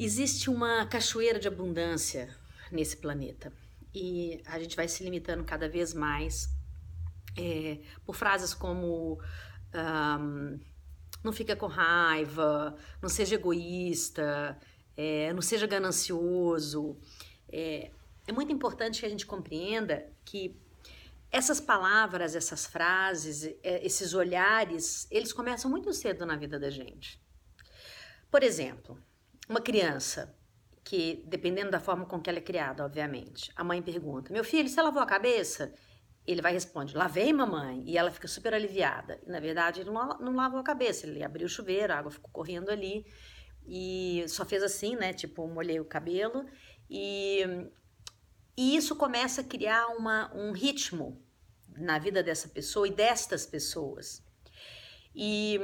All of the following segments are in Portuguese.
Existe uma cachoeira de abundância nesse planeta e a gente vai se limitando cada vez mais é, por frases como um, não fica com raiva, não seja egoísta, é, não seja ganancioso. É, é muito importante que a gente compreenda que essas palavras, essas frases, é, esses olhares, eles começam muito cedo na vida da gente. Por exemplo, uma criança que, dependendo da forma com que ela é criada, obviamente, a mãe pergunta: Meu filho, você lavou a cabeça? Ele vai responder: Lavei, mamãe. E ela fica super aliviada. E, na verdade, ele não, não lavou a cabeça, ele abriu o chuveiro, a água ficou correndo ali. E só fez assim, né? Tipo, molhei o cabelo. E, e isso começa a criar uma, um ritmo na vida dessa pessoa e destas pessoas. E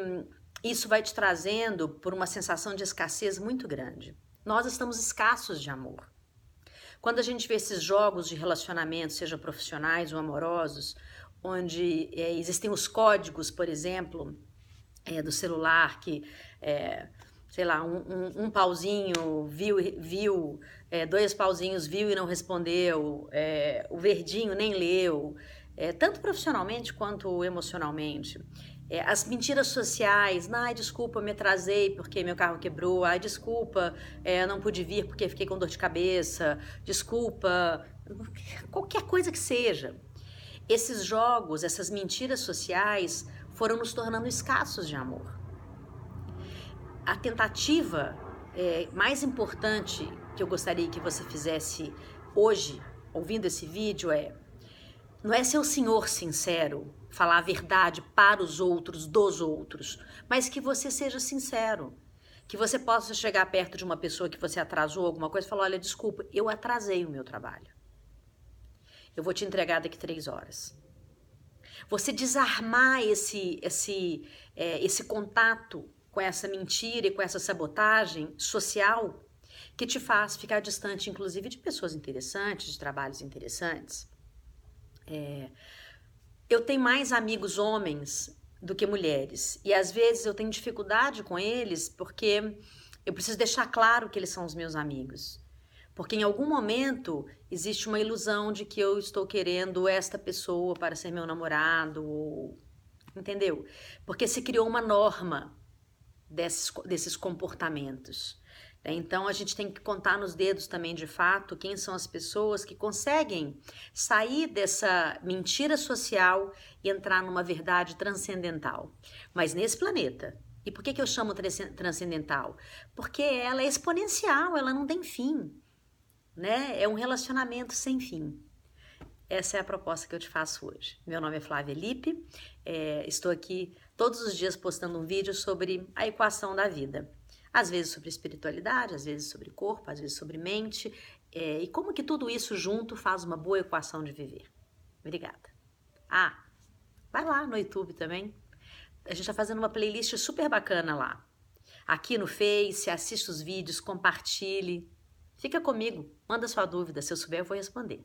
isso vai te trazendo por uma sensação de escassez muito grande. Nós estamos escassos de amor. Quando a gente vê esses jogos de relacionamento, seja profissionais ou amorosos, onde é, existem os códigos, por exemplo, é, do celular, que, é, sei lá, um, um, um, pauzinho viu, viu é, dois pauzinhos viu e não respondeu, é, o verdinho nem leu, é, tanto profissionalmente quanto emocionalmente. É, as mentiras sociais, ai, desculpa, me atrasei porque meu carro quebrou, ai, desculpa, é, não pude vir porque fiquei com dor de cabeça, desculpa, qualquer coisa que seja. Esses jogos, essas mentiras sociais foram nos tornando escassos de amor. A tentativa é, mais importante que eu gostaria que você fizesse hoje, ouvindo esse vídeo, é não é ser o senhor sincero, falar a verdade para os outros, dos outros, mas que você seja sincero. Que você possa chegar perto de uma pessoa que você atrasou alguma coisa e falar: olha, desculpa, eu atrasei o meu trabalho. Eu vou te entregar daqui três horas. Você desarmar esse, esse, é, esse contato com essa mentira e com essa sabotagem social que te faz ficar distante, inclusive, de pessoas interessantes, de trabalhos interessantes. É, eu tenho mais amigos homens do que mulheres. E às vezes eu tenho dificuldade com eles porque eu preciso deixar claro que eles são os meus amigos. Porque em algum momento existe uma ilusão de que eu estou querendo esta pessoa para ser meu namorado, ou... entendeu? Porque se criou uma norma desses, desses comportamentos. Então a gente tem que contar nos dedos também de fato quem são as pessoas que conseguem sair dessa mentira social e entrar numa verdade transcendental. Mas nesse planeta. E por que, que eu chamo transcendental? Porque ela é exponencial, ela não tem fim. Né? É um relacionamento sem fim. Essa é a proposta que eu te faço hoje. Meu nome é Flávia Lipe, é, estou aqui todos os dias postando um vídeo sobre a equação da vida às vezes sobre espiritualidade, às vezes sobre corpo, às vezes sobre mente, é, e como que tudo isso junto faz uma boa equação de viver. Obrigada. Ah, vai lá no YouTube também. A gente está fazendo uma playlist super bacana lá. Aqui no Face, assista os vídeos, compartilhe. Fica comigo, manda sua dúvida, se eu souber eu vou responder.